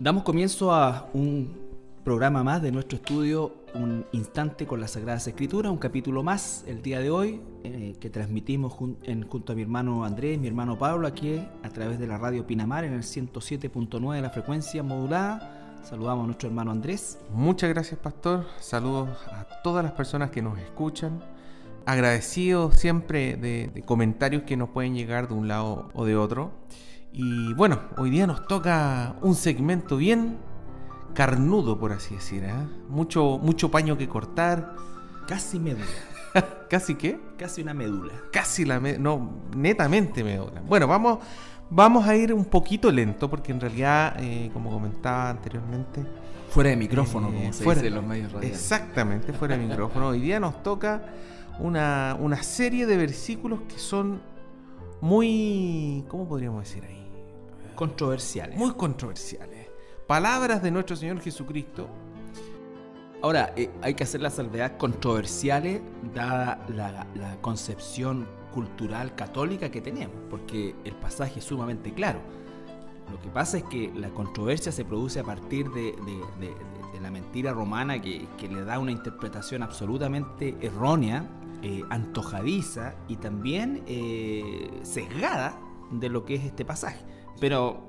Damos comienzo a un programa más de nuestro estudio, un instante con las Sagradas Escrituras, un capítulo más el día de hoy eh, que transmitimos junto a mi hermano Andrés, mi hermano Pablo, aquí a través de la radio Pinamar en el 107.9 de la frecuencia modulada. Saludamos a nuestro hermano Andrés. Muchas gracias, pastor. Saludos a todas las personas que nos escuchan. Agradecido siempre de comentarios que nos pueden llegar de un lado o de otro. Y bueno, hoy día nos toca un segmento bien carnudo, por así decir. ¿eh? Mucho, mucho paño que cortar. Casi médula. ¿Casi qué? Casi una médula. Casi la médula. No, netamente médula. Bueno, vamos, vamos a ir un poquito lento porque en realidad, eh, como comentaba anteriormente... Fuera de micrófono, como se fuera, dice en los medios radiales. Exactamente, fuera de micrófono. Hoy día nos toca una, una serie de versículos que son muy... ¿Cómo podríamos decir ahí? Controversiales. Muy controversiales. Palabras de nuestro Señor Jesucristo. Ahora, eh, hay que hacer las salvedad controversiales dada la, concepción cultural católica que tenemos, porque el pasaje es sumamente claro. Lo que pasa es que la controversia se produce a partir de, la mentira romana que, le da una interpretación absolutamente errónea, eh, antojadiza y también eh, sesgada de lo que es este pasaje. Pero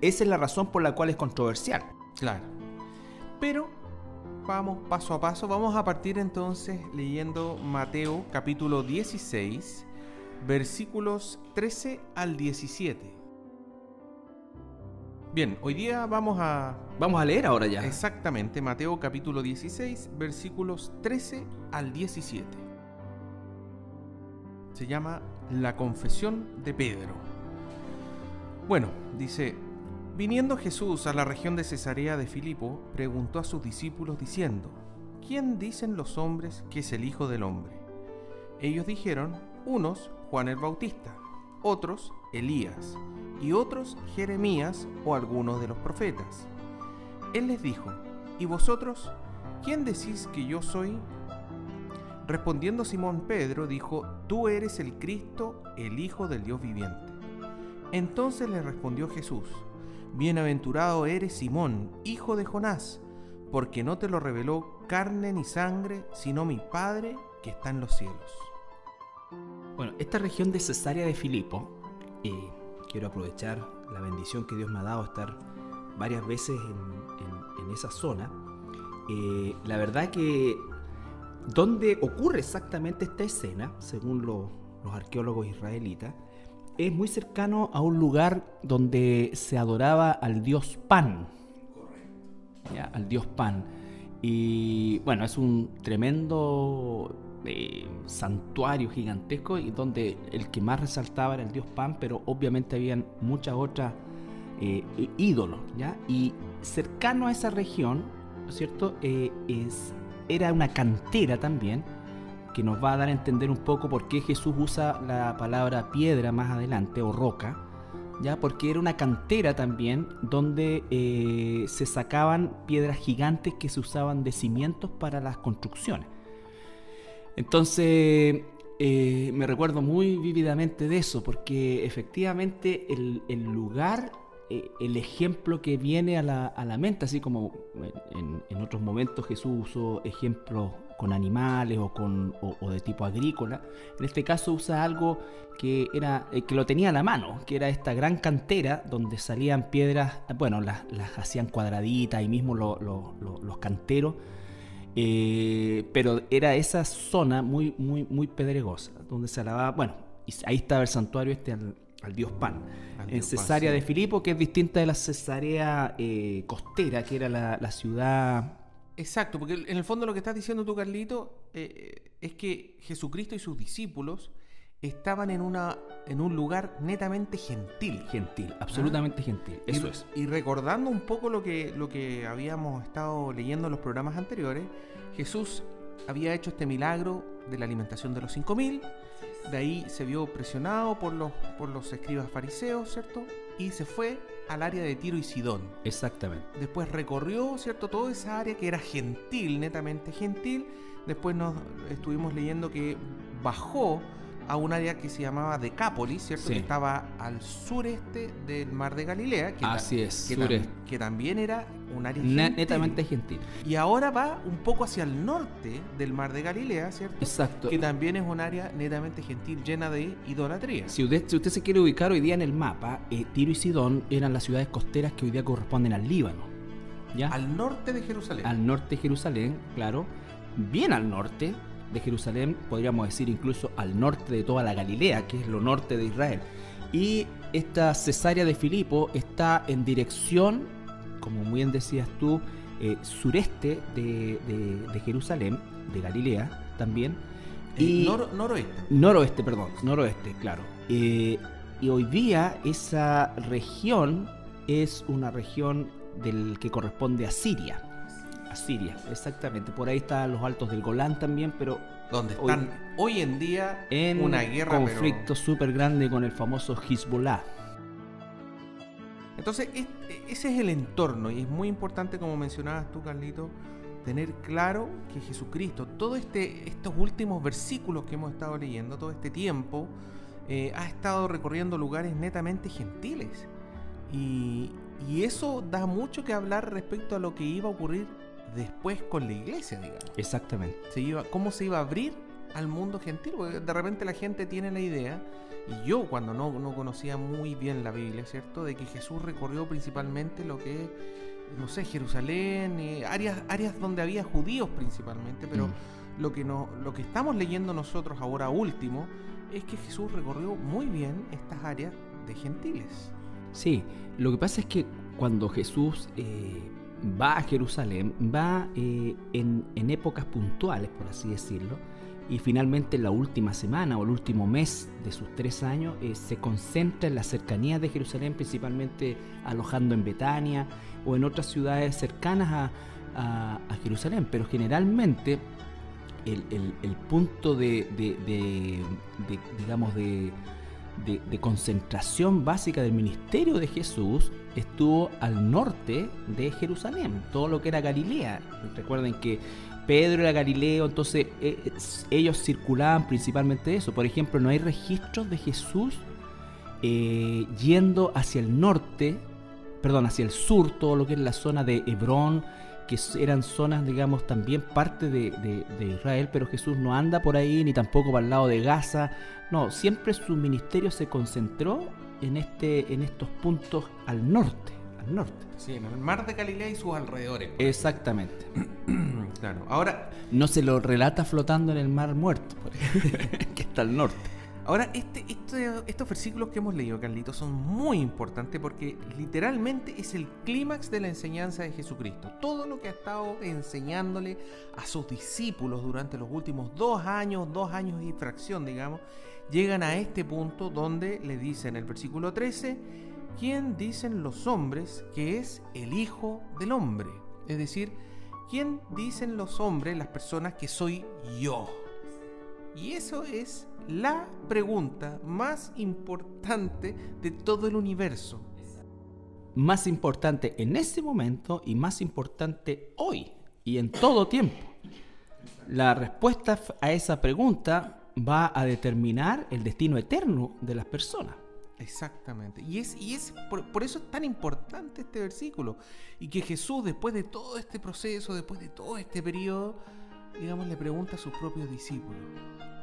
esa es la razón por la cual es controversial. Claro. Pero vamos paso a paso. Vamos a partir entonces leyendo Mateo capítulo 16, versículos 13 al 17. Bien, hoy día vamos a... Vamos a leer ahora ya. Exactamente, Mateo capítulo 16, versículos 13 al 17. Se llama La confesión de Pedro. Bueno, dice, viniendo Jesús a la región de Cesarea de Filipo, preguntó a sus discípulos diciendo, ¿quién dicen los hombres que es el Hijo del Hombre? Ellos dijeron, unos Juan el Bautista, otros Elías, y otros Jeremías o algunos de los profetas. Él les dijo, ¿y vosotros quién decís que yo soy? Respondiendo Simón Pedro dijo, Tú eres el Cristo, el Hijo del Dios viviente. Entonces le respondió Jesús, Bienaventurado eres Simón, hijo de Jonás, porque no te lo reveló carne ni sangre, sino mi Padre que está en los cielos. Bueno, esta región de Cesarea de Filipo, y quiero aprovechar la bendición que Dios me ha dado estar varias veces en, esa zona. Eh, la verdad que donde ocurre exactamente esta escena, según los arqueólogos israelitas, es muy cercano a un lugar donde se adoraba al dios Pan. Al dios Pan. Y bueno, es un tremendo eh, santuario gigantesco y donde el que más resaltaba era el dios Pan, pero obviamente habían muchas otras eh, ídolos. ¿ya? Y cercano a esa región, ¿no es cierto? Eh, es, era una cantera también que nos va a dar a entender un poco por qué Jesús usa la palabra piedra más adelante o roca, ya porque era una cantera también donde eh, se sacaban piedras gigantes que se usaban de cimientos para las construcciones. Entonces eh, me recuerdo muy vívidamente de eso, porque efectivamente el, lugar eh, el ejemplo que viene a la, mente, así como en, en, otros momentos Jesús usó ejemplos con animales o, con, o, de tipo agrícola. En este caso usa algo que, era, eh, que lo tenía a la mano, que era esta gran cantera donde salían piedras, bueno, las, hacían cuadraditas y mismo los canteros. Eh, pero era esa zona muy, muy, muy pedregosa, donde se alababa, bueno, y ahí estaba el santuario este al, dios Pan. en Cesarea de Filipo, que es distinta de la Cesarea eh, costera, que era la, la ciudad Exacto, porque en el fondo lo que estás diciendo tú, Carlito, eh, es que Jesucristo y sus discípulos estaban en, una, en un lugar netamente gentil. Gentil, absolutamente gentil, eso es. Y recordando un poco lo que, lo que habíamos estado leyendo en los programas anteriores, Jesús había hecho este milagro de la alimentación de los 5000, de ahí se vio presionado por los, por los escribas fariseos, ¿cierto? Y se fue al área de Tiro y Sidón. Exactamente. Después recorrió, ¿cierto? Toda esa área que era gentil, netamente gentil. Después nos estuvimos leyendo que bajó a un área que se llamaba Decápolis, ¿cierto? Sí. Que estaba al sureste del mar de Galilea. Que ta- Así es, que, tam- sureste. que también era un área gentil. netamente gentil. Y ahora va un poco hacia el norte del mar de Galilea, ¿cierto? Exacto. Que también es un área netamente gentil, llena de idolatría. Si usted, si usted se quiere ubicar hoy día en el mapa, eh, Tiro y Sidón eran las ciudades costeras que hoy día corresponden al Líbano. ¿Ya? Al norte de Jerusalén. al norte de Jerusalén, claro, bien al norte de Jerusalén, podríamos decir incluso al norte de toda la Galilea, que es lo norte de Israel. Y esta cesárea de Filipo está en dirección, como muy bien decías tú, eh, sureste de, de- de Jerusalén, de Galilea también. Eh, Y nor- noroeste. Noroeste, perdón, noroeste, claro. Eh, y hoy día esa región es una región del que corresponde a Siria. A Siria, exactamente. Por ahí están los altos del Golán también, pero Donde están hoy, en día en una guerra. pero- conflicto súper grande con el famoso Hezbollah. Entonces, es- ese es el entorno y es muy importante, como mencionabas tú, Carlito, tener claro que Jesucristo, todos este, estos últimos versículos que hemos estado leyendo, todo este tiempo, eh, ha estado recorriendo lugares netamente gentiles. Y, y eso da mucho que hablar respecto a lo que iba a ocurrir después con la iglesia, digamos. Exactamente. Se iba, cómo se iba a abrir al mundo gentil, porque de repente la gente tiene la idea, y yo cuando no, no conocía muy bien la Biblia, ¿cierto? De que Jesús recorrió principalmente lo que es, no sé, Jerusalén, eh, áreas, áreas donde había judíos principalmente, pero Mm. lo, que no, lo que estamos leyendo nosotros ahora último es que Jesús recorrió muy bien estas áreas de gentiles. Sí, lo que pasa es que cuando Jesús eh, va a Jerusalén, va eh, en, épocas puntuales, por así decirlo, y finalmente en la última semana o el último mes de sus tres años eh, se concentra en las cercanías de Jerusalén, principalmente alojando en Betania o en otras ciudades cercanas a, Jerusalén, pero generalmente el, el- el punto de, de- de- de, digamos, de, de- concentración básica del ministerio de Jesús estuvo al norte de Jerusalén, todo lo que era Galilea. Recuerden que Pedro era Galileo, entonces eh, es- ellos circulaban principalmente eso. Por ejemplo, no hay registros de Jesús eh, yendo hacia el norte, perdón, hacia el sur, todo lo que es la zona de Hebrón, que eran zonas, digamos, también parte de, de- de Israel, pero Jesús no anda por ahí, ni tampoco para el lado de Gaza. No, siempre su ministerio se concentró en, este, en estos puntos al norte, al norte. Sí, en el mar de Galilea y sus alrededores. Exactamente. Claro. Ahora, No se lo relata flotando en el mar muerto, que está al norte. Ahora, este, este- estos versículos que hemos leído, Carlitos, son muy importantes porque literalmente es el clímax de la enseñanza de Jesucristo. Todo lo que ha estado enseñándole a sus discípulos durante los últimos dos años, dos años y fracción, digamos, llegan a este punto donde le dice en el versículo 13, ¿quién dicen los hombres que es el Hijo del Hombre? Es decir, ¿quién dicen los hombres, las personas, que soy yo? Y eso es la pregunta más importante de todo el universo. Más importante en ese momento y más importante hoy y en todo tiempo. La respuesta a esa pregunta va a determinar el destino eterno de las personas. Exactamente. Y es, y es por, por eso es tan importante este versículo. Y que Jesús, después de todo este proceso, después de todo este periodo, digamos, le pregunta a sus propios discípulos,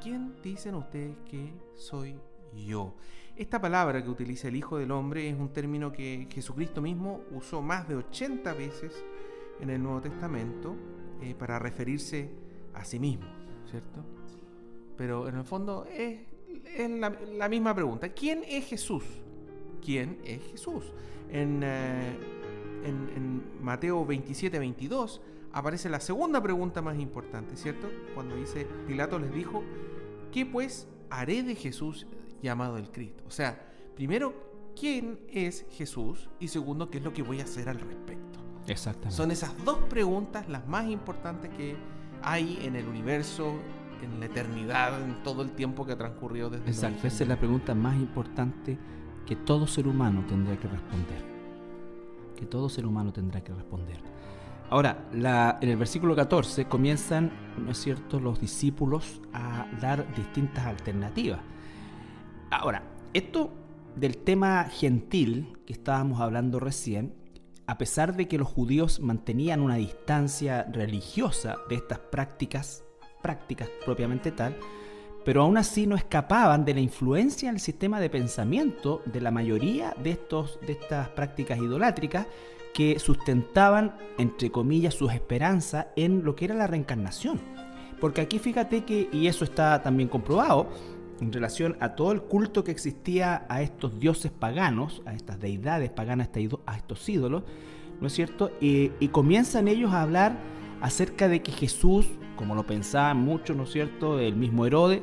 ¿quién dicen ustedes que soy yo? Esta palabra que utiliza el Hijo del Hombre es un término que Jesucristo mismo usó más de 80 veces en el Nuevo Testamento eh, para referirse a sí mismo, ¿cierto? Pero en el fondo es, la, misma pregunta. ¿Quién es Jesús? ¿Quién es Jesús? En, eh, en Mateo 27, 22 aparece la segunda pregunta más importante, ¿cierto? Cuando dice, Pilato les dijo, ¿qué pues haré de Jesús llamado el Cristo? O sea, primero, ¿quién es Jesús? Y segundo, ¿qué es lo que voy a hacer al respecto? Exactamente. Son esas dos preguntas las más importantes que hay en el universo, en la eternidad, en todo el tiempo que ha transcurrido desde Exacto, esa es la pregunta más importante que todo ser humano tendrá que responder. Que todo ser humano tendrá que responder. Ahora, en el versículo 14 comienzan, ¿no es cierto?, los discípulos a dar distintas alternativas. Ahora, esto del tema gentil que estábamos hablando recién, a pesar de que los judíos mantenían una distancia religiosa de estas prácticas, prácticas propiamente tal, pero aún así no escapaban de la influencia del sistema de pensamiento de la mayoría de, estos, de estas prácticas idolátricas que sustentaban, entre comillas, sus esperanzas en lo que era la reencarnación. Porque aquí fíjate que, y eso está también comprobado, en relación a todo el culto que existía a estos dioses paganos, a estas deidades paganas, a estos ídolos, ¿no es cierto? Y, comienzan ellos a hablar acerca de que Jesús, como lo pensaban muchos, ¿no es cierto?, el mismo Herodes,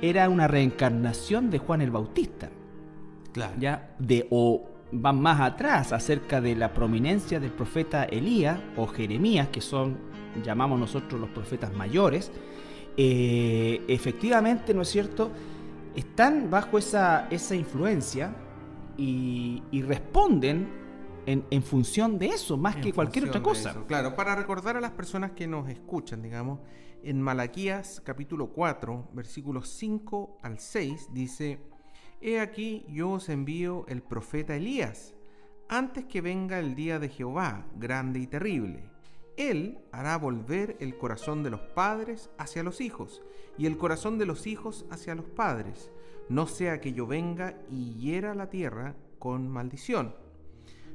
era una reencarnación de Juan el Bautista. Claro. Ya, de, o van más atrás acerca de la prominencia del profeta Elías o Jeremías, que son, llamamos nosotros los profetas mayores, eh, efectivamente, ¿no es cierto?, están bajo esa, esa influencia y, responden en, función de eso, más que cualquier otra cosa. Claro, para recordar a las personas que nos escuchan, digamos, en Malaquías capítulo 4, versículos 5 al 6, dice, He aquí yo os envío el profeta Elías, antes que venga el día de Jehová, grande y terrible. Él hará volver el corazón de los padres hacia los hijos y el corazón de los hijos hacia los padres, no sea que yo venga y hiera la tierra con maldición.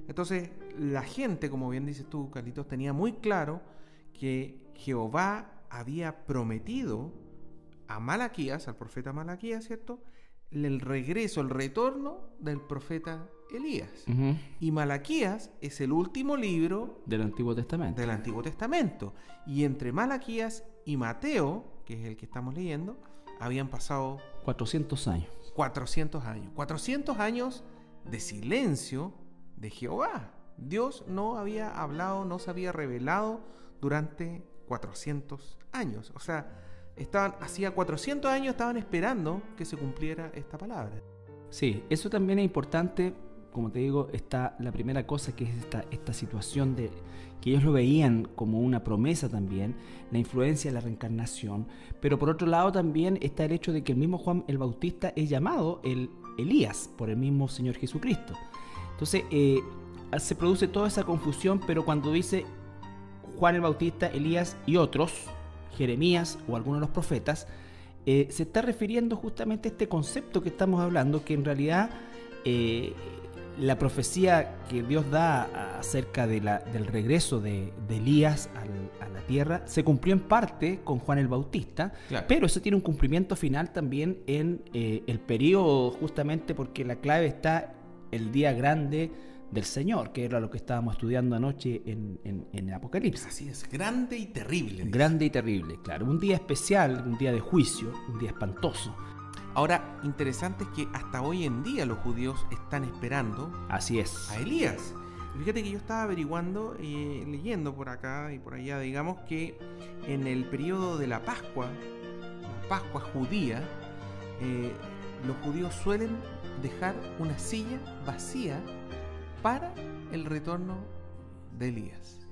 Entonces, la gente, como bien dices tú, Carlitos, tenía muy claro que Jehová había prometido a Malaquías, al profeta Malaquías, ¿cierto? El regreso, el retorno del profeta Elías. Y Malaquías es el último libro del Antiguo Testamento. Del Antiguo Testamento. Y entre Malaquías y Mateo, que es el que estamos leyendo, habían pasado 400 años. 400 años. 400 años de silencio de Jehová. Dios no había hablado, no se había revelado durante 400 años. O sea, estaban, hacía 400 años estaban esperando que se cumpliera esta palabra. Sí, eso también es importante. Como te digo, está la primera cosa que es esta, situación de que ellos lo veían como una promesa también, la influencia de la reencarnación, pero por otro lado también está el hecho de que el mismo Juan el Bautista es llamado el Elías por el mismo Señor Jesucristo. Entonces eh, se produce toda esa confusión, pero cuando dice Juan el Bautista, Elías y otros, Jeremías o algunos de los profetas, eh, se está refiriendo justamente a este concepto que estamos hablando, que en realidad eh, la profecía que Dios da acerca de la, del regreso de, Elías a la tierra se cumplió en parte con Juan el Bautista, pero eso tiene un cumplimiento final también en eh, el periodo, justamente porque la clave está el día grande del Señor, que era lo que estábamos estudiando anoche en, en, en Apocalipsis. Así es, grande y terrible. Grande y terrible, claro. Un día especial, un día de juicio, un día espantoso. Ahora, interesante es que hasta hoy en día los judíos están esperando Así es. a Elías. Fíjate que yo estaba averiguando, y eh, leyendo por acá y por allá, digamos que en el periodo de la Pascua, la Pascua judía, eh, los judíos suelen dejar una silla vacía para el retorno de Elías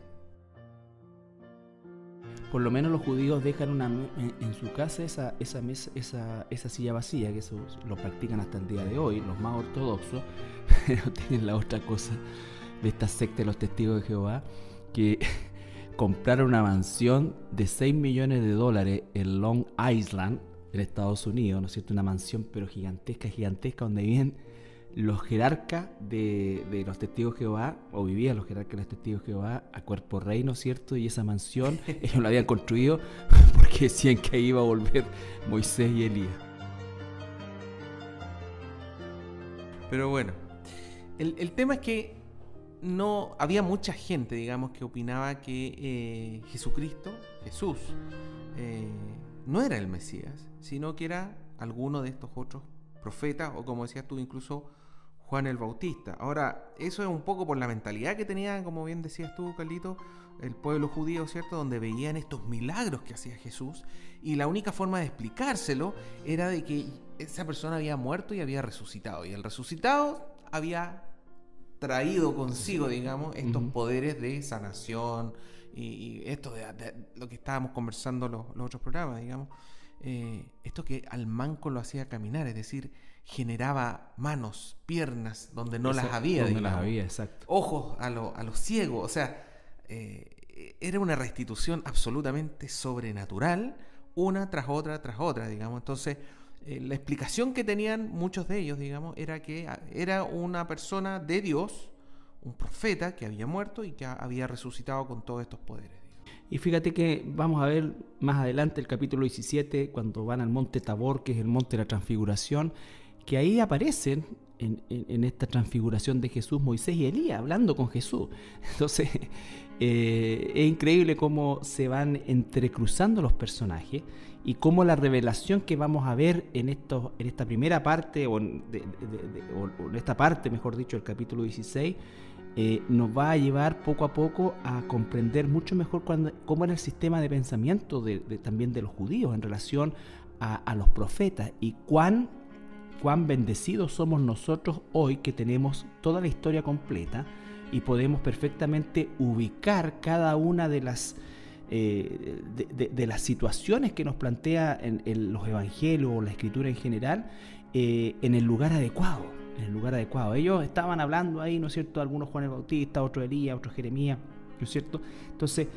por lo menos los judíos dejan en, su casa esa, silla vacía, que eso lo practican hasta el día de hoy, los más ortodoxos, pero tienen la otra cosa de esta secta de los testigos de Jehová, que compraron una mansión de 6 millones de dólares en Long Island, en Estados Unidos, ¿no es cierto? Una mansión pero gigantesca, gigantesca, donde viven los jerarcas de, los testigos de Jehová, o vivían los jerarcas de los testigos de Jehová a cuerpo reino, ¿cierto? Y esa mansión ellos la habían construido porque decían que iba a volver Moisés y Elías. Pero bueno, el, tema es que no había mucha gente, digamos, que opinaba que eh, Jesucristo, Jesús, eh, no era el Mesías, sino que era alguno de estos otros profetas, o como decías tú, incluso Juan el Bautista. Ahora, eso es un poco por la mentalidad que tenía, como bien decías tú, Carlito, el pueblo judío, ¿cierto? Donde veían estos milagros que hacía Jesús y la única forma de explicárselo era de que esa persona había muerto y había resucitado. Y el resucitado había traído consigo, digamos, estos poderes de sanación y, esto de, lo que estábamos conversando los, los otros programas, digamos. Eh, esto que al manco lo hacía caminar, es decir, generaba manos, piernas, donde no las había. donde las había, exacto. Ojos a, lo- a los ciegos. O sea, eh, era una restitución absolutamente sobrenatural, una tras otra, tras otra, digamos. Entonces, eh, la explicación que tenían muchos de ellos, digamos, era que ah, era una persona de Dios, un profeta que había muerto y que ha- había resucitado con todos estos poderes. digamos. Y fíjate que vamos a ver más adelante el capítulo 17, cuando van al monte Tabor, que es el monte de la transfiguración, que ahí aparecen en, esta transfiguración de Jesús, Moisés y Elías, hablando con Jesús. Entonces, eh, es increíble cómo se van entrecruzando los personajes y cómo la revelación que vamos a ver en, estos, en esta primera parte, o en, esta parte, mejor dicho, del capítulo 16, eh, nos va a llevar poco a poco a comprender mucho mejor cómo era el sistema de pensamiento también de los judíos en relación a los profetas y cuán, cuán bendecidos somos nosotros hoy que tenemos toda la historia completa y podemos perfectamente ubicar cada una de las, eh, de, las situaciones que nos plantea en, los evangelios o la escritura en general eh, en el lugar adecuado, en el lugar adecuado. Ellos estaban hablando ahí, ¿no es cierto? Algunos Juan el Bautista, otro Elías, otro Jeremías, ¿no es cierto? Entonces,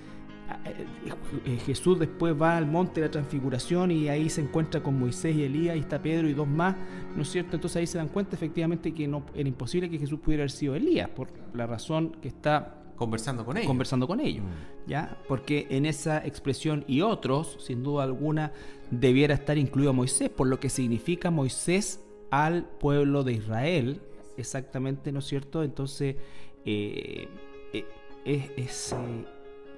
Jesús después va al monte de la transfiguración y ahí se encuentra con Moisés y Elías y está Pedro y dos más, ¿no es cierto? Entonces ahí se dan cuenta efectivamente que no era imposible que Jesús pudiera haber sido Elías por la razón que está Conversando con ellos. conversando con ellos, Mm. ¿ya? Porque en esa expresión y otros, sin duda alguna, debiera estar incluido Moisés, por lo que significa Moisés al pueblo de Israel, exactamente, ¿no es cierto? Entonces, eh, eh, es, es, eh,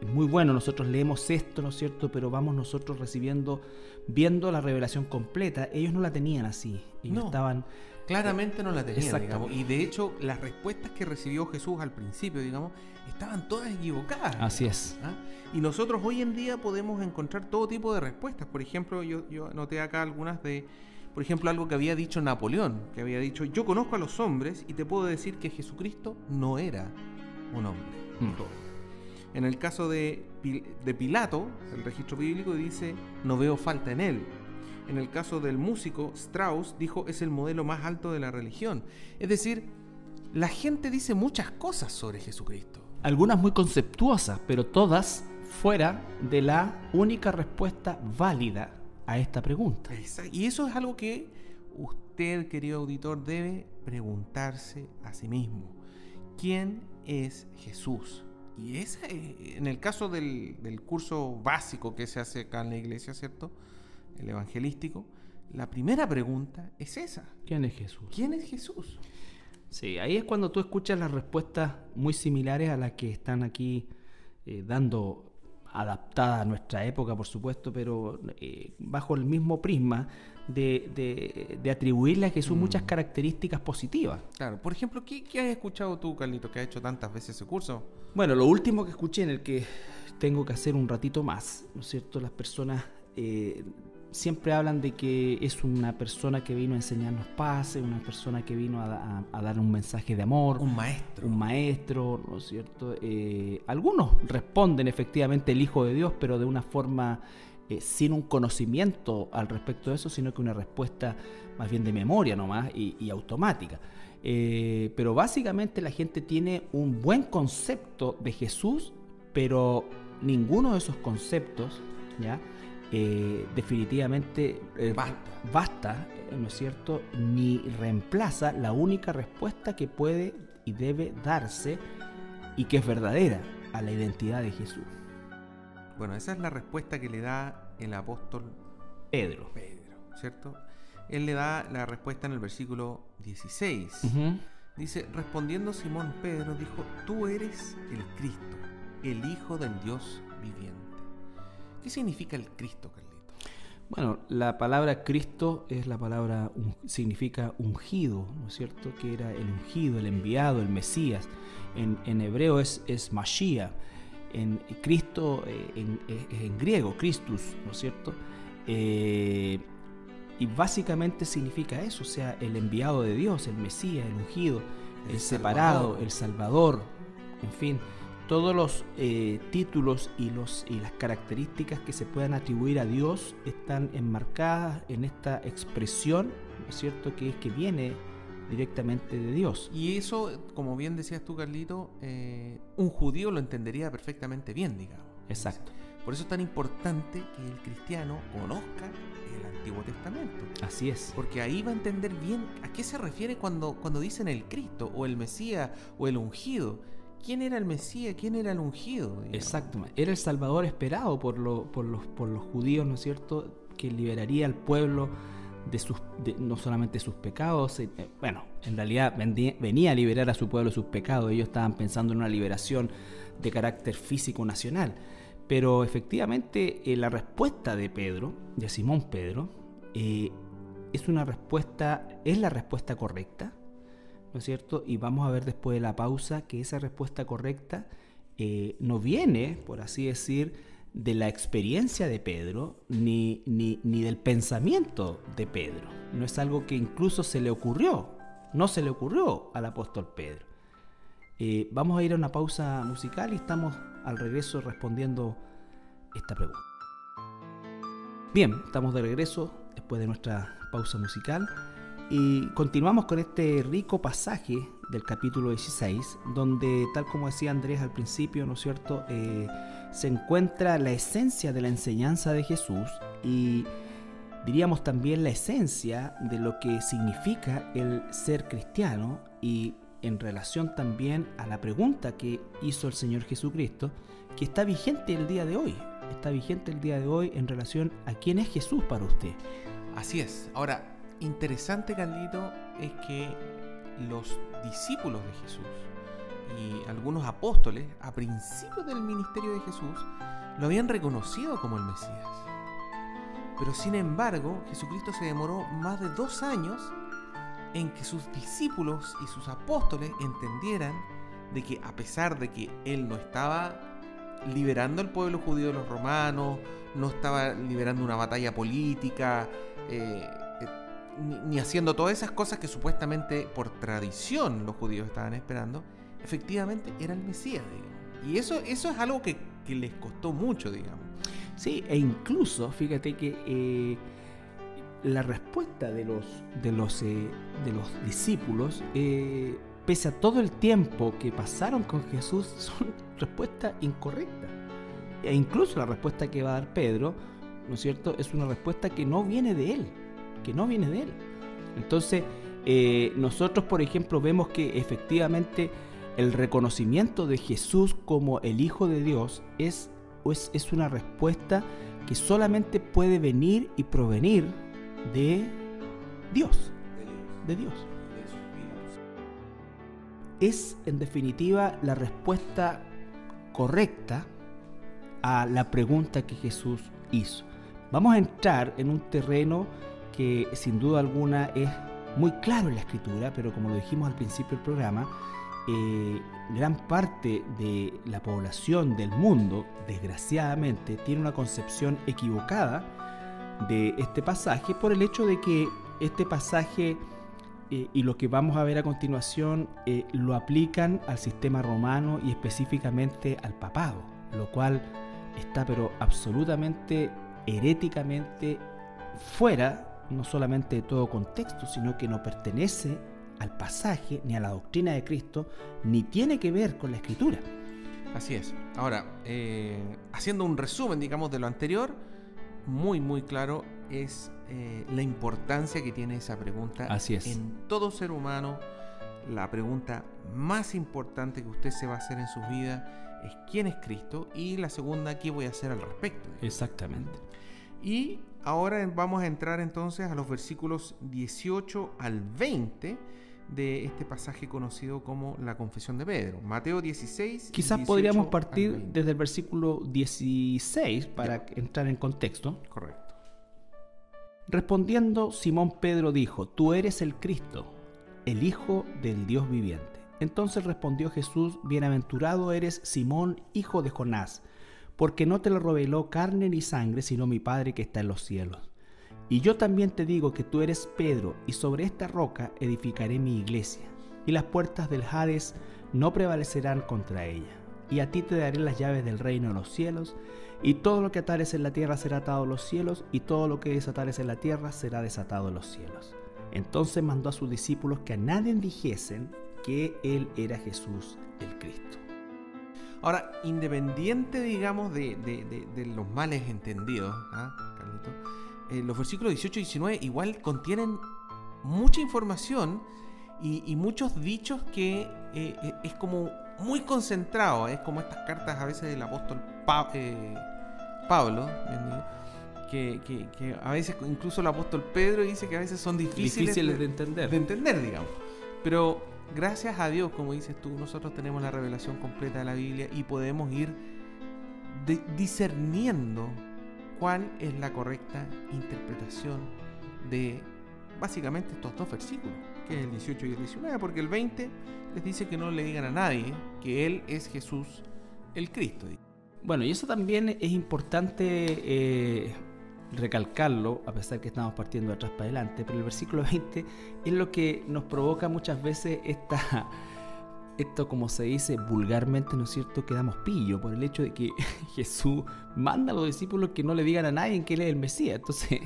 es muy bueno, nosotros leemos esto, ¿no es cierto? Pero vamos nosotros recibiendo, viendo la revelación completa, ellos no la tenían así, ellos No. estaban... Claramente no la tenían, Exacto. digamos. Y de hecho, las respuestas que recibió Jesús al principio, digamos, estaban todas equivocadas. Así es. ¿ah? Y nosotros hoy en día podemos encontrar todo tipo de respuestas. Por ejemplo, yo, yo anoté acá algunas de, por ejemplo, algo que había dicho Napoleón, que había dicho, yo conozco a los hombres y te puedo decir que Jesucristo no era un hombre. Mm. En el caso de, Pil- de Pilato, el registro bíblico dice, no veo falta en él. En el caso del músico, Strauss dijo, es el modelo más alto de la religión. Es decir, la gente dice muchas cosas sobre Jesucristo. Algunas muy conceptuosas, pero todas fuera de la única respuesta válida a esta pregunta. Exacto. Y eso es algo que usted, querido auditor, debe preguntarse a sí mismo. ¿Quién es Jesús? Y esa, en el caso del, del curso básico que se hace acá en la iglesia, ¿cierto? El evangelístico, la primera pregunta es esa. ¿Quién es Jesús? ¿Quién es Jesús? Sí, ahí es cuando tú escuchas las respuestas muy similares a las que están aquí eh, dando, adaptadas a nuestra época, por supuesto, pero eh, bajo el mismo prisma de, de- de atribuirle a Jesús muchas características positivas. Claro, por ejemplo, ¿qué, qué has escuchado tú, Carlito, que has hecho tantas veces ese curso? Bueno, lo último que escuché en el que tengo que hacer un ratito más, ¿no es cierto? Las personas eh, siempre hablan de que es una persona que vino a enseñarnos paz, una persona que vino a, a- a dar un mensaje de amor, Un maestro. un maestro, ¿no es cierto? Eh, algunos responden efectivamente el Hijo de Dios, pero de una forma eh, sin un conocimiento al respecto de eso, sino que una respuesta más bien de memoria nomás y, y automática. Eh, pero básicamente la gente tiene un buen concepto de Jesús, pero ninguno de esos conceptos, ¿ya? Eh, definitivamente eh, Basta. basta, ¿no es cierto? Ni reemplaza la única respuesta que puede y debe darse y que es verdadera a la identidad de Jesús. Bueno, esa es la respuesta que le da el apóstol Pedro. Pedro, ¿cierto? Él le da la respuesta en el versículo 16. Ujú. Dice, respondiendo Simón Pedro, dijo, tú eres el Cristo, el Hijo del Dios viviente. ¿Qué significa el Cristo, Carlito? Bueno, la palabra Cristo es la palabra, un- significa ungido, ¿no es cierto? Que era el ungido, el enviado, el Mesías. En, en hebreo es, es Mashiach. En Cristo, eh, en, griego, Christus, ¿no es cierto? Eh, y básicamente significa eso, o sea, el enviado de Dios, el Mesías, el ungido, el, El separado, Salvador. el Salvador, en fin. Todos los eh, títulos y, los, y las características que se puedan atribuir a Dios están enmarcadas en esta expresión, ¿no es cierto?, que es que viene directamente de Dios. Y eso, como bien decías tú, Carlito, eh, un judío lo entendería perfectamente bien, digamos. Exacto. Por eso es tan importante que el cristiano conozca el Antiguo Testamento. Así es. Porque ahí va a entender bien a qué se refiere cuando, cuando dicen el Cristo o el Mesías o el ungido. ¿Quién era el Mesías? ¿Quién era el ungido? Exacto. Era el Salvador esperado por, por, los, por los judíos, ¿no es cierto? Que liberaría al pueblo de sus, no solamente sus pecados, eh, eh, bueno, en realidad venía a liberar a su pueblo de sus pecados. Ellos estaban pensando en una liberación de carácter físico nacional. Pero efectivamente eh, la respuesta de Pedro, de Simón Pedro, eh, es una respuesta, es la respuesta correcta, ¿no es cierto? Y vamos a ver después de la pausa que esa respuesta correcta eh, no viene, por así decir, de la experiencia de Pedro, ni, ni, ni del pensamiento de Pedro. No es algo que incluso se le ocurrió, no se le ocurrió al apóstol Pedro. vamos a ir a una pausa musical y estamos al regreso respondiendo esta pregunta. Bien, estamos de regreso después de nuestra pausa musical y continuamos con este rico pasaje del capítulo 16, donde tal como decía Andrés al principio, ¿no es cierto?, eh, se encuentra la esencia de la enseñanza de Jesús y diríamos también la esencia de lo que significa el ser cristiano y en relación también a la pregunta que hizo el Señor Jesucristo, que está vigente el día de hoy. Está vigente el día de hoy en relación a quién es Jesús para usted. Así es. Ahora, interesante, Carlito, es que los discípulos de Jesús y algunos apóstoles, a principios del ministerio de Jesús, lo habían reconocido como el Mesías. Pero sin embargo, Jesucristo se demoró más de dos años en que sus discípulos y sus apóstoles entendieran de que a pesar de que él no estaba liberando al pueblo judío de los romanos, no estaba liberando una batalla política, eh, ni, haciendo todas esas cosas que supuestamente por tradición los judíos estaban esperando, efectivamente era el Mesías, Y eso, eso es algo que, les costó mucho, digamos. Sí, e incluso, fíjate que eh, la respuesta de los, de los, eh, de los discípulos, eh, pese a todo el tiempo que pasaron con Jesús, son respuestas incorrectas. E incluso la respuesta que va a dar Pedro, ¿no es cierto?, es una respuesta que no viene de él, que no viene de él. Entonces, eh, nosotros, por ejemplo, vemos que efectivamente el reconocimiento de Jesús como el Hijo de Dios es, es, es una respuesta que solamente puede venir y provenir de Dios. De Dios. Es en definitiva la respuesta correcta a la pregunta que Jesús hizo. Vamos a entrar en un terreno que sin duda alguna es muy claro en la escritura, pero como lo dijimos al principio del programa, eh, gran parte de la población del mundo, desgraciadamente, tiene una concepción equivocada de este pasaje por el hecho de que este pasaje eh, y lo que vamos a ver a continuación eh, lo aplican al sistema romano y específicamente al papado, lo cual está pero absolutamente heréticamente fuera no solamente de todo contexto, sino que no pertenece al pasaje ni a la doctrina de Cristo, ni tiene que ver con la escritura. Así es. Ahora, eh, haciendo un resumen, digamos, de lo anterior, muy, muy claro es eh, la importancia que tiene esa pregunta Así es. en todo ser humano. La pregunta más importante que usted se va a hacer en su vida es quién es Cristo y la segunda, qué voy a hacer al respecto. Exactamente. Y ahora vamos a entrar entonces a los versículos 18 al 20 de este pasaje conocido como la confesión de Pedro. Mateo 16. Quizás podríamos partir desde el versículo 16 para entrar en contexto. Correcto. Respondiendo, Simón Pedro dijo, Tú eres el Cristo, el Hijo del Dios viviente. Entonces respondió Jesús, Bienaventurado eres Simón, hijo de Jonás, porque no te lo reveló carne ni sangre, sino mi Padre que está en los cielos. Y yo también te digo que tú eres Pedro, y sobre esta roca edificaré mi iglesia, y las puertas del Hades no prevalecerán contra ella. y a ti te daré las llaves del reino de los cielos, y todo lo que atares en la tierra será atado en los cielos, y todo lo que desatares en la tierra será desatado en los cielos. Entonces mandó a sus discípulos que a nadie dijesen que él era Jesús el Cristo. Ahora, independiente, digamos, de, los males entendidos, ¿ah, eh, los versículos 18 y 19 igual contienen mucha información y, muchos dichos que eh, eh, es como muy concentrado, es como estas cartas a veces del apóstol Pablo, que, a veces incluso el apóstol Pedro dice que a veces son difíciles, de, entender. De entender, digamos. Pero gracias a Dios, como dices tú, nosotros tenemos la revelación completa de la Biblia y podemos ir discerniendo cuál es la correcta interpretación de básicamente estos dos versículos, que es el 18 y el 19, porque el 20 les dice que no le digan a nadie que Él es Jesús el Cristo. Bueno, y eso también es importante eh, recalcarlo, a pesar que estamos partiendo de atrás para adelante, pero el versículo 20 es lo que nos provoca muchas veces esta, esto como se dice vulgarmente, ¿no es cierto?, que damos pillo por el hecho de que Jesús manda a los discípulos que no le digan a nadie que Él es el Mesías. Entonces,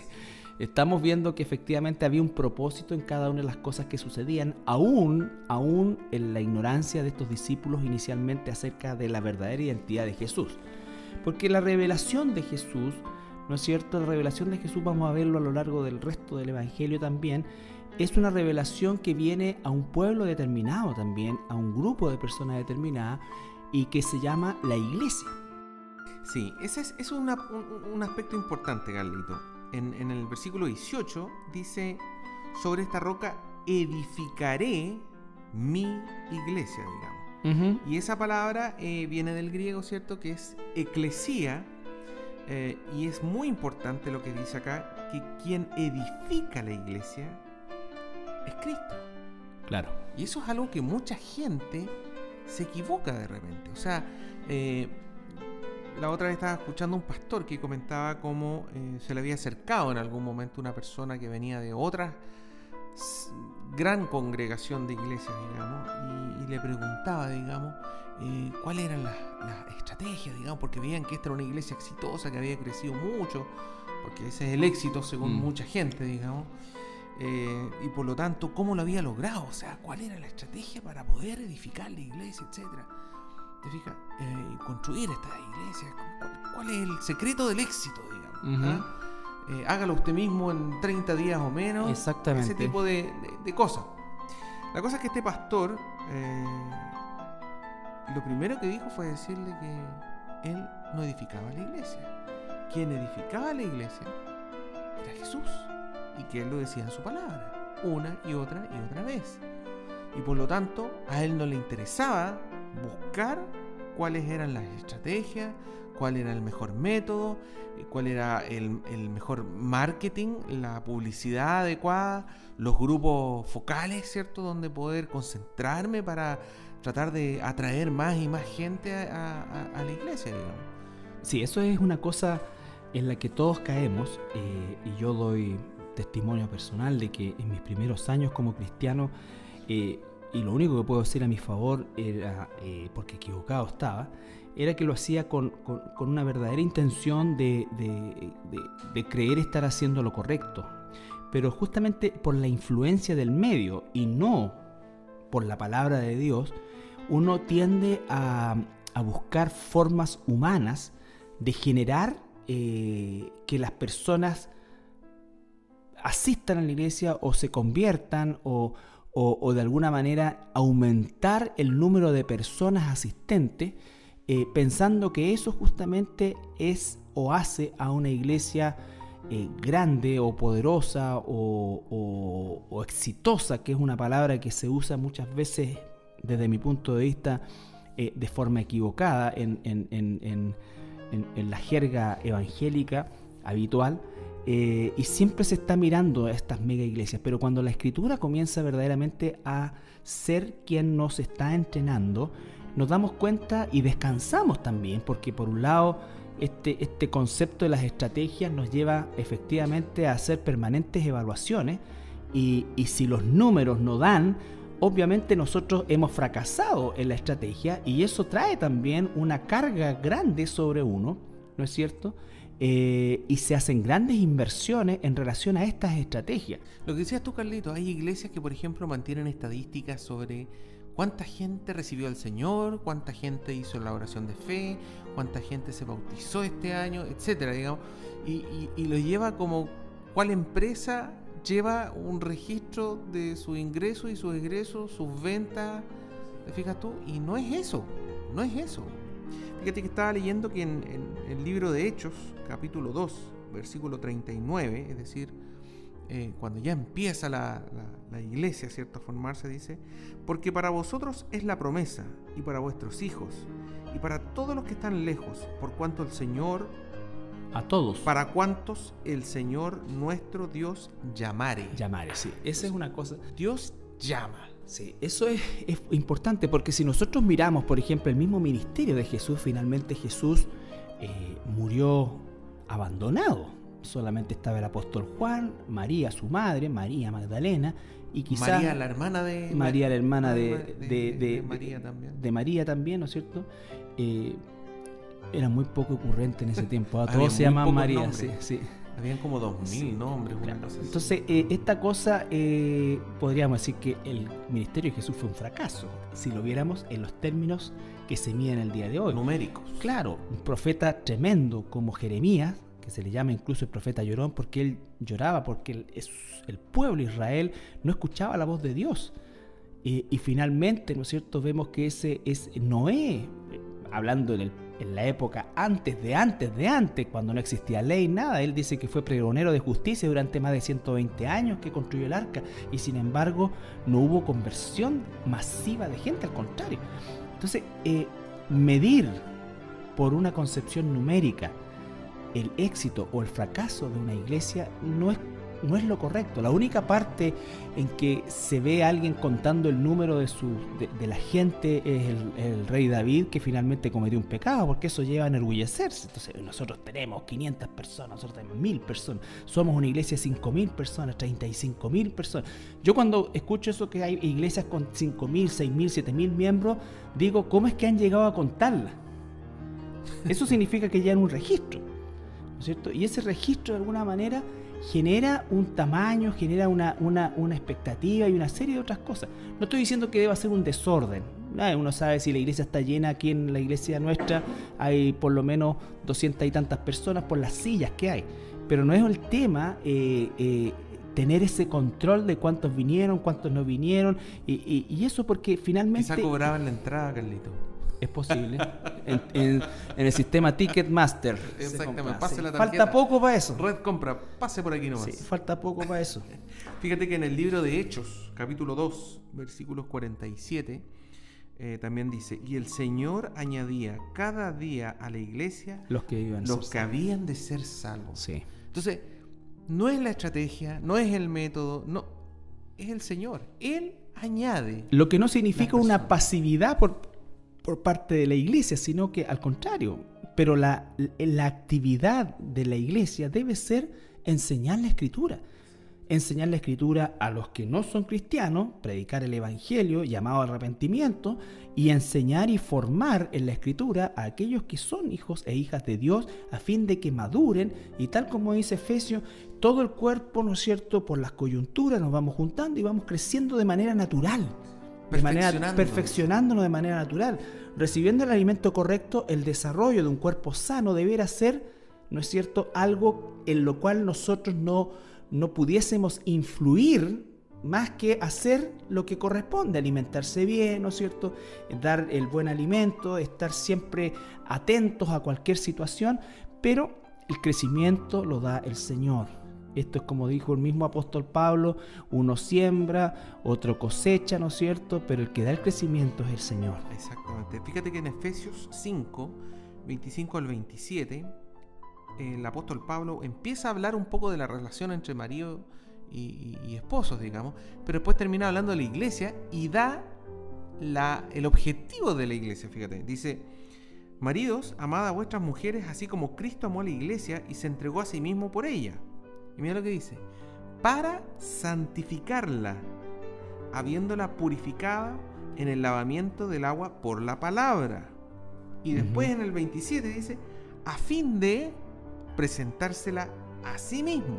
estamos viendo que efectivamente había un propósito en cada una de las cosas que sucedían, aún, aún en la ignorancia de estos discípulos inicialmente acerca de la verdadera identidad de Jesús. Porque la revelación de Jesús ¿no es cierto? La revelación de Jesús, vamos a verlo a lo largo del resto del Evangelio también, es una revelación que viene a un pueblo determinado también, a un grupo de personas determinadas y que se llama la iglesia. Sí, ese es, un, aspecto importante, Carlito. En, en, el versículo 18 dice, sobre esta roca edificaré mi iglesia, digamos. Y esa palabra eh, viene del griego, ¿cierto? Que es eclesía, eh, y es muy importante lo que dice acá, que quien edifica la iglesia es Cristo. Claro. Y eso es algo que mucha gente se equivoca de repente. O sea, eh, la otra vez estaba escuchando un pastor que comentaba cómo eh, se le había acercado en algún momento una persona que venía de otra gran congregación de iglesias, digamos, y, le preguntaba, digamos, eh, cuáles eran las, estrategias, digamos, porque veían que esta era una iglesia exitosa, que había crecido mucho, porque ese es el éxito según mm. mucha gente, digamos, eh, y por lo tanto, cómo lo había logrado, o sea, cuál era la estrategia para poder edificar la iglesia, etcétera. ¿Te fijas? Eh, construir esta iglesia, ¿cuál, es el secreto del éxito, digamos? ¿ah? hágalo usted mismo en 30 días o menos. Exactamente. Ese tipo de, de cosas. La cosa es que este pastor lo primero que dijo fue decirle que él no edificaba la iglesia. Quien edificaba la iglesia era Jesús. Y que él lo decía en su palabra, una y otra y otra vez. Y por lo tanto, a él no le interesaba buscar cuáles eran las estrategias, cuál era el mejor método, eh, cuál era el, mejor marketing, la publicidad adecuada, los grupos focales, ¿cierto? Donde poder concentrarme para tratar de atraer más y más gente a, la iglesia, digamos. Sí, eso es una cosa en la que todos caemos eh, y yo doy testimonio personal de que en mis primeros años como cristiano, eh, y lo único que puedo decir a mi favor era, eh, porque equivocado estaba, era que lo hacía con, una verdadera intención de, de, creer estar haciendo lo correcto, pero justamente por la influencia del medio y no por la palabra de Dios, uno tiende a, buscar formas humanas de generar eh, que las personas asistan a la iglesia o se conviertan o, de alguna manera aumentar el número de personas asistentes, eh, pensando que eso justamente es o hace a una iglesia eh, grande o poderosa o, o, exitosa, que es una palabra que se usa muchas veces desde mi punto de vista, eh, de forma equivocada en, la jerga evangélica habitual. Eh, y siempre se está mirando a estas mega iglesias, pero cuando la escritura comienza verdaderamente a ser quien nos está entrenando, nos damos cuenta y descansamos también, porque por un lado este, este concepto de las estrategias nos lleva efectivamente a hacer permanentes evaluaciones y, y si los números no dan, obviamente nosotros hemos fracasado en la estrategia y eso trae también una carga grande sobre uno, ¿no es cierto? Eh, y se hacen grandes inversiones en relación a estas estrategias. Lo que decías tú, Carlito, hay iglesias que, por ejemplo, mantienen estadísticas sobre cuánta gente recibió al Señor, cuánta gente hizo la oración de fe, cuánta gente se bautizó este año, etcétera, digamos, y, y lo lleva como cuál empresa lleva un registro de su ingreso y sus egresos, sus ventas, ¿te fijas tú? Y no es eso, no es eso. Fíjate que estaba leyendo que en, el libro de Hechos, capítulo 2, versículo 39, es decir, eh, cuando ya empieza la, la, iglesia ¿cierto? a formarse, dice, porque para vosotros es la promesa, y para vuestros hijos, y para todos los que están lejos, por cuanto el Señor a todos. Para cuantos el Señor nuestro Dios llamare. Llamare, sí. Esa es una cosa. Dios llama. Sí, eso es, importante porque si nosotros miramos, por ejemplo, el mismo ministerio de Jesús, finalmente Jesús eh, murió abandonado. Solamente estaba el apóstol Juan, María, su madre, María Magdalena, y quizás... María, la hermana de... María, la hermana de, de, María también. De María también, ¿no es cierto? Eh, era muy poco ocurrente en ese tiempo. Todos se llamaban María. Sí, sí. Habían como dos mil nombres. Entonces, eh, esta cosa, eh, podríamos decir que el ministerio de Jesús fue un fracaso, si lo viéramos en los términos que se miden el día de hoy. Numéricos. Claro, un profeta tremendo como Jeremías, que se le llama incluso el profeta llorón, porque él lloraba, porque el, el pueblo Israel no escuchaba la voz de Dios. Eh, y finalmente, ¿no es cierto?, vemos que ese es Noé, hablando en el en la época antes de antes de antes, cuando no existía ley, nada. Él dice que fue pregonero de justicia durante más de 120 años que construyó el arca y sin embargo no hubo conversión masiva de gente, al contrario. Entonces, eh, medir por una concepción numérica el éxito o el fracaso de una iglesia no es no es lo correcto. La única parte en que se ve a alguien contando el número de, su, de, la gente es el, rey David que finalmente cometió un pecado, porque eso lleva a enorgullecerse. Entonces nosotros tenemos 500 personas, nosotros tenemos 1000 personas, somos una iglesia de 5000 personas, 35.000 personas. Yo cuando escucho eso que hay iglesias con 5000, 6000, 7000 miembros, digo, ¿cómo es que han llegado a contarla? Eso significa que en un registro, ¿no es cierto? Y ese registro de alguna manera genera un tamaño, genera una, una, expectativa y una serie de otras cosas. No estoy diciendo que deba ser un desorden. Uno sabe si la iglesia está llena, aquí en la iglesia nuestra hay por lo menos doscientas y tantas personas por las sillas que hay. Pero no es el tema eh, eh, tener ese control de cuántos vinieron, cuántos no vinieron, y, y, eso porque finalmente... Quizá cobraban la entrada, Carlito. Es posible. en, el sistema Ticketmaster. Exactamente. Pase la Falta poco para eso. Red compra. Pase por aquí nomás. Sí, falta poco para eso. Fíjate que en el libro de Hechos, capítulo 2, versículos 47, eh, también dice, y el Señor añadía cada día a la iglesia los que, iban los que habían de ser salvos. Sí. Entonces, no es la estrategia, no es el método, no, es el Señor. Él añade. Lo que no significa una pasividad por, por parte de la iglesia, sino que al contrario. Pero la, la actividad de la iglesia debe ser enseñar la escritura enseñar la escritura a los que no son cristianos, predicar el Evangelio llamado arrepentimiento y enseñar y formar en la escritura a aquellos que son hijos e hijas de Dios a fin de que maduren y tal como dice Efesios, todo el cuerpo, ¿no es cierto?, por las coyunturas nos vamos juntando y vamos creciendo de manera natural de manera perfeccionándonos de manera natural, recibiendo el alimento correcto, el desarrollo de un cuerpo sano debiera ser, ¿no es cierto?, algo en lo cual nosotros no, no pudiésemos influir más que hacer lo que corresponde, alimentarse bien, ¿no es cierto?, dar el buen alimento, estar siempre atentos a cualquier situación, pero el crecimiento lo da el Señor. Esto es como dijo el mismo apóstol Pablo, uno siembra, otro cosecha, ¿no es cierto? Pero el que da el crecimiento es el Señor. Exactamente. Fíjate que en Efesios 5, 25 al 27, el apóstol Pablo empieza a hablar un poco de la relación entre marido y, esposos, digamos, pero después termina hablando de la iglesia y da la, el objetivo de la iglesia, fíjate. Dice, maridos, amad a vuestras mujeres así como Cristo amó a la iglesia y se entregó a sí mismo por ella y mira lo que dice. Para santificarla, habiéndola purificada en el lavamiento del agua por la palabra. Y después en el 27 dice, a fin de presentársela a sí mismo,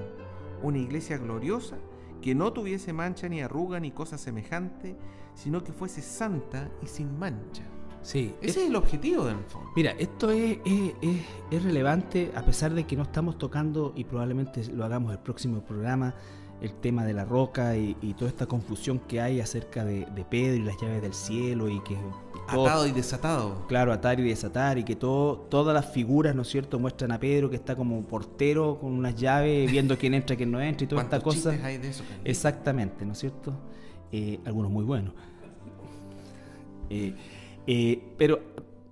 una iglesia gloriosa que no tuviese mancha ni arruga ni cosa semejante, sino que fuese santa y sin mancha. Sí, Ese es, el objetivo del fondo. Mira, esto es, es, es, es, relevante a pesar de que no estamos tocando y probablemente lo hagamos el próximo programa, el tema de la roca y, y toda esta confusión que hay acerca de, de, Pedro y las llaves del cielo y que... Todo, atado y desatado. Claro, atar y desatar y que todo, todas las figuras, ¿no es cierto?, muestran a Pedro que está como portero con unas llaves, viendo quién entra, quién no entra y toda esta cosa. hay de eso? Exactamente, ¿no es cierto? Eh, algunos muy buenos. Eh, eh, pero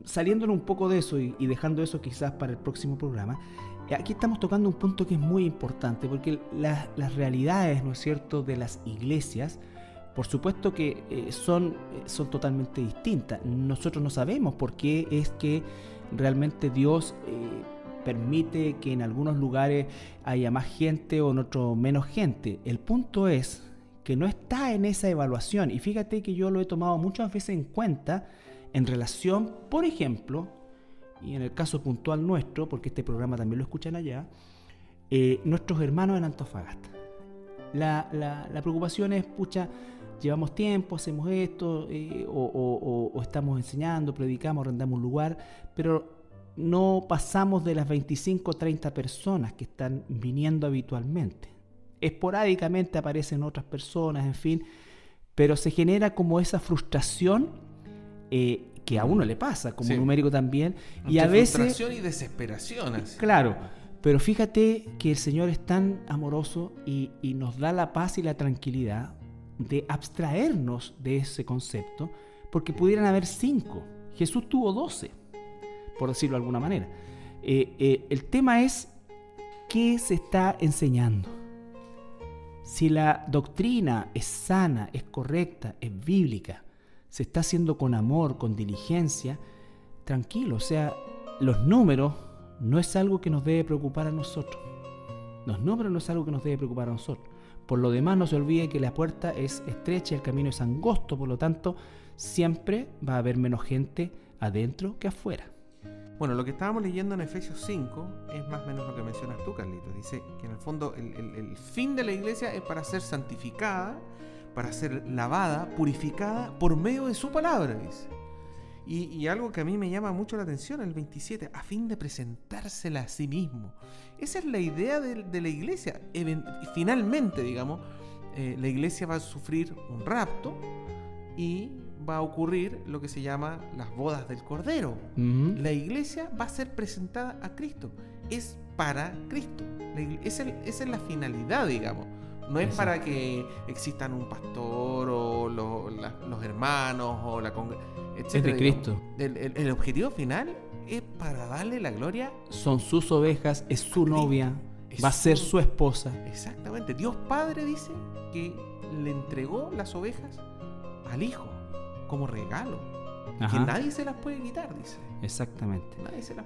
saliéndonos un poco de eso y, dejando eso quizás para el próximo programa, eh, aquí estamos tocando un punto que es muy importante, porque la, las realidades, ¿no es cierto?, de las iglesias, por supuesto que eh, son, son totalmente distintas. Nosotros no sabemos por qué es que realmente Dios eh, permite que en algunos lugares haya más gente o en otros menos gente. El punto es que no está en esa evaluación. Y fíjate que yo lo he tomado muchas veces en cuenta en relación, por ejemplo, y en el caso puntual nuestro, porque este programa también lo escuchan allá, eh, nuestros hermanos en Antofagasta. La, preocupación es, pucha, llevamos tiempo, hacemos esto, eh, o, estamos enseñando, predicamos, arrendamos un lugar, pero no pasamos de las 25 o 30 personas que están viniendo habitualmente. Esporádicamente aparecen otras personas, en fin, pero se genera como esa frustración eh, que a uno le pasa, como sí. numérico también, Mucha y a veces... Frustración y desesperación. Así. Claro, pero fíjate que el Señor es tan amoroso y, y, nos da la paz y la tranquilidad de abstraernos de ese concepto, porque pudieran haber cinco. Jesús tuvo doce, por decirlo de alguna manera. Eh, eh, el tema es qué se está enseñando. Si la doctrina es sana, es correcta, es bíblica, se está haciendo con amor, con diligencia, tranquilo, o sea, los números no es algo que nos debe preocupar a nosotros. Los números no es algo que nos debe preocupar a nosotros. Por lo demás, no se olvide que la puerta es estrecha y el camino es angosto, por lo tanto, siempre va a haber menos gente adentro que afuera. Bueno, lo que estábamos leyendo en Efesios 5 es más o menos lo que mencionas tú, Carlitos. Dice que en el fondo el, el, el fin de la iglesia es para ser santificada, para ser lavada, purificada por medio de su palabra, dice. Y, y, algo que a mí me llama mucho la atención, el 27, a fin de presentársela a sí mismo. Esa es la idea de, de la iglesia. Finalmente, digamos, eh, la iglesia va a sufrir un rapto y va a ocurrir lo que se llama las bodas del Cordero. Uh -huh. La iglesia va a ser presentada a Cristo. Es para Cristo. Esa, esa es la finalidad, digamos. No es para que existan un pastor o lo, la, los hermanos o la congregación. Es de Cristo. El, el, el, objetivo final es para darle la gloria. Son sus ovejas, es su novia, es va a ser su esposa. Exactamente. Dios Padre dice que le entregó las ovejas al Hijo como regalo. Ajá. Que nadie se las puede quitar, dice. Exactamente.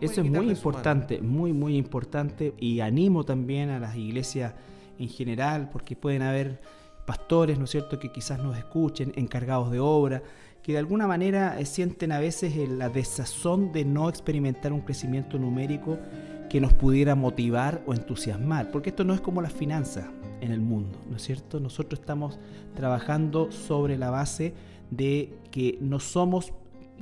Eso es muy importante, muy, muy importante. Y animo también a las iglesias en general, porque pueden haber pastores, ¿no es cierto?, que quizás nos escuchen, encargados de obra, que de alguna manera eh, sienten a veces la desazón de no experimentar un crecimiento numérico que nos pudiera motivar o entusiasmar, porque esto no es como las finanzas en el mundo, ¿no es cierto? Nosotros estamos trabajando sobre la base de que no somos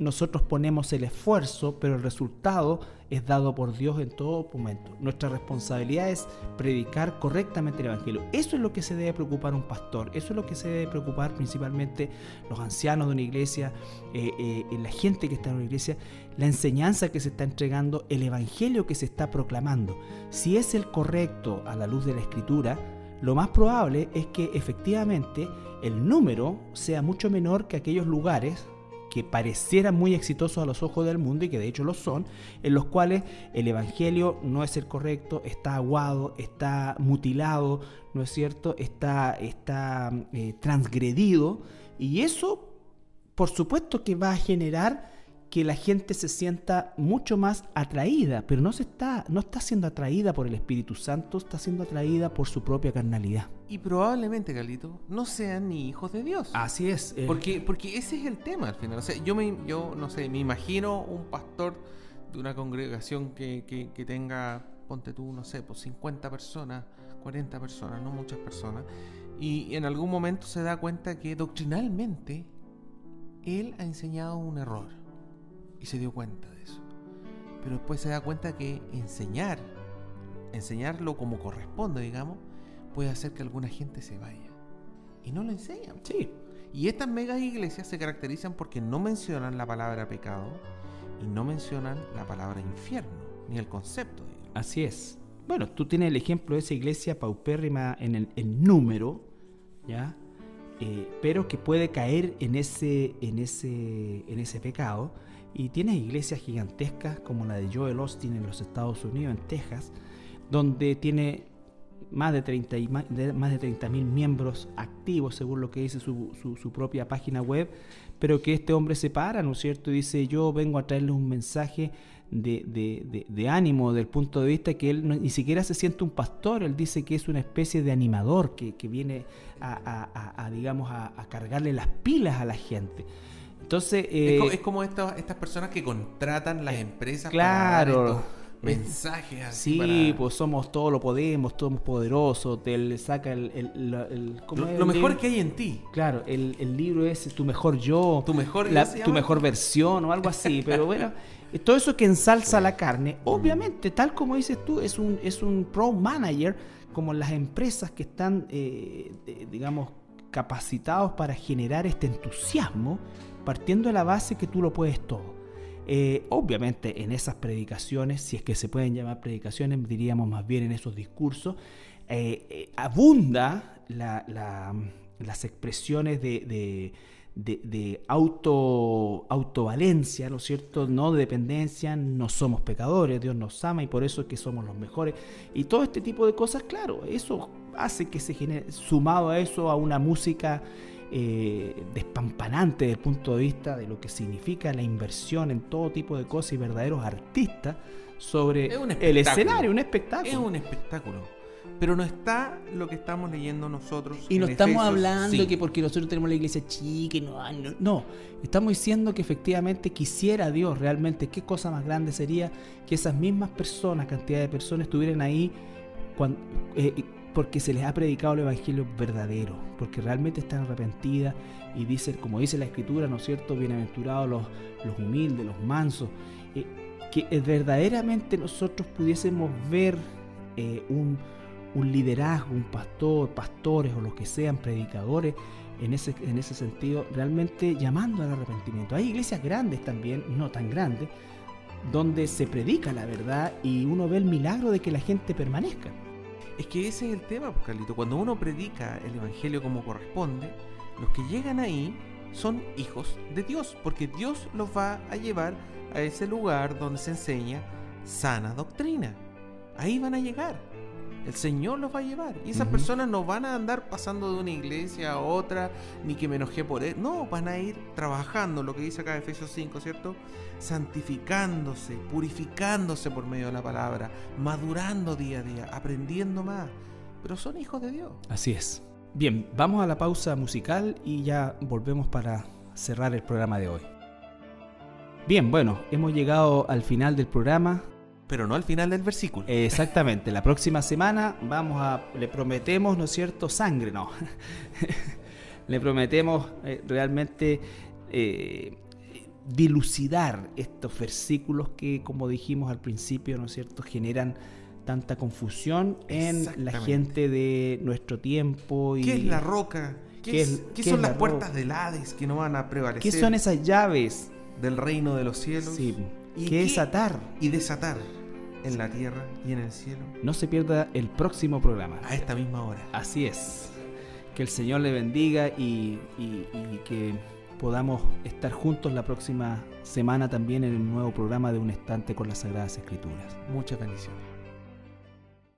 nosotros ponemos el esfuerzo, pero el resultado es dado por Dios en todo momento. Nuestra responsabilidad es predicar correctamente el Evangelio. Eso es lo que se debe preocupar un pastor, eso es lo que se debe preocupar principalmente los ancianos de una iglesia, eh, eh, la gente que está en una iglesia, la enseñanza que se está entregando, el Evangelio que se está proclamando. Si es el correcto a la luz de la Escritura, lo más probable es que efectivamente el número sea mucho menor que aquellos lugares que parecieran muy exitosos a los ojos del mundo y que de hecho lo son, en los cuales el Evangelio no es el correcto, está aguado, está mutilado, ¿no es cierto? Está, está eh, transgredido y eso por supuesto que va a generar que la gente se sienta mucho más atraída, pero no se está, no está siendo atraída por el Espíritu Santo, está siendo atraída por su propia carnalidad. Y probablemente, Galito, no sean ni hijos de Dios. Así es. eh. Porque, porque ese es el tema al final. O sea, yo me, yo no sé, me imagino un pastor de una congregación que, que, que tenga, ponte tú, no sé, pues 50 personas, 40 personas, no muchas personas. Y en algún momento se da cuenta que doctrinalmente él ha enseñado un error y se dio cuenta de eso. Pero después se da cuenta que enseñar, enseñarlo como corresponde, digamos, puede hacer que alguna gente se vaya. Y no lo enseñan. Sí. Y estas megas iglesias se caracterizan porque no mencionan la palabra pecado y no mencionan la palabra infierno, ni el concepto. Así es. Bueno, tú tienes el ejemplo de esa iglesia paupérrima en el en número, ¿ya? Eh, pero que puede caer en ese, en, ese, en ese pecado. Y tienes iglesias gigantescas como la de Joel Austin en los Estados Unidos, en Texas, donde tiene más de 30 y más de, más de 30 mil miembros activos, según lo que dice su, su, propia página web, pero que este hombre se para, ¿no es cierto? Y dice, yo vengo a traerles un mensaje de, ánimo, del punto de vista que él ni siquiera se siente un pastor, él dice que es una especie de animador que, viene a digamos, a, cargarle las pilas a la gente. Entonces, eh, es, como, es como estas, estas personas que contratan las empresas claro, para dar estos mensajes así. Sí, para... pues somos todo lo podemos, somos poderosos, te le saca el... el, el, el lo, lo mejor que hay en ti. Claro, el, el libro es tu mejor yo, tu mejor, la, tu mejor versión o algo así, pero bueno... Todo eso que ensalza la carne, obviamente, tal como dices tú, es un, es un pro manager, como las empresas que están, eh, digamos, capacitados para generar este entusiasmo, partiendo de la base que tú lo puedes todo. Eh, obviamente en esas predicaciones, si es que se pueden llamar predicaciones, diríamos más bien en esos discursos, eh, eh, abunda la, la, las expresiones de auto, autovalencia, ¿no es cierto? No de dependencia, no somos pecadores, Dios nos ama y por eso es que somos los mejores. Y todo este tipo de cosas, claro, eso hace que se genere, sumado a eso, a una música eh, despampanante desde el punto de vista de lo que significa la inversión en todo tipo de cosas y verdaderos artistas sobre el escenario, un espectáculo. Es un espectáculo. Pero no está lo que estamos leyendo nosotros. Y no estamos hablando sí. que porque nosotros tenemos la iglesia chica, no, no, no, estamos diciendo que efectivamente quisiera Dios realmente, qué cosa más grande sería que esas mismas personas, cantidad de personas, estuvieran ahí cuando, eh, porque se les ha predicado el evangelio verdadero, porque realmente están arrepentidas y dicen, como dice la escritura, ¿no es cierto? Bienaventurados los, los humildes, los mansos, eh, que verdaderamente nosotros pudiésemos ver eh, un, un, liderazgo, un pastor, pastores o los que sean predicadores, en ese, en ese sentido, realmente llamando al arrepentimiento. Hay iglesias grandes también, no tan grandes, donde se predica la verdad y uno ve el milagro de que la gente permanezca. Es que ese es el tema, pues, Carlito. Cuando uno predica el Evangelio como corresponde, los que llegan ahí son hijos de Dios, porque Dios los va a llevar a ese lugar donde se enseña sana doctrina. Ahí van a llegar. El Señor los va a llevar. Y esas uh -huh. personas no van a andar pasando de una iglesia a otra, ni que me enojé por él. No, van a ir trabajando, lo que dice acá Efesios 5, ¿cierto? Santificándose, purificándose por medio de la palabra, madurando día a día, aprendiendo más. Pero son hijos de Dios. Así es. Bien, vamos a la pausa musical y ya volvemos para cerrar el programa de hoy. Bien, bueno, hemos llegado al final del programa pero no al final del versículo. Exactamente, la próxima semana vamos a, le prometemos, ¿no es cierto?, sangre, no. le prometemos eh, realmente eh, dilucidar estos versículos que, como dijimos al principio, ¿no es cierto?, generan tanta confusión en la gente de nuestro tiempo. Y ¿Qué es la roca? ¿Qué, ¿Qué, es, ¿qué, ¿qué son las puertas del Hades que no van a prevalecer? ¿Qué son esas llaves? Del reino de los cielos. Sí. ¿Y ¿Qué es atar? Y desatar en la tierra y en el cielo. No se pierda el próximo programa. A esta misma hora. Así es. Que el Señor le bendiga y, y, y, que podamos estar juntos la próxima semana también en el nuevo programa de Un Estante con las Sagradas Escrituras. Muchas bendiciones.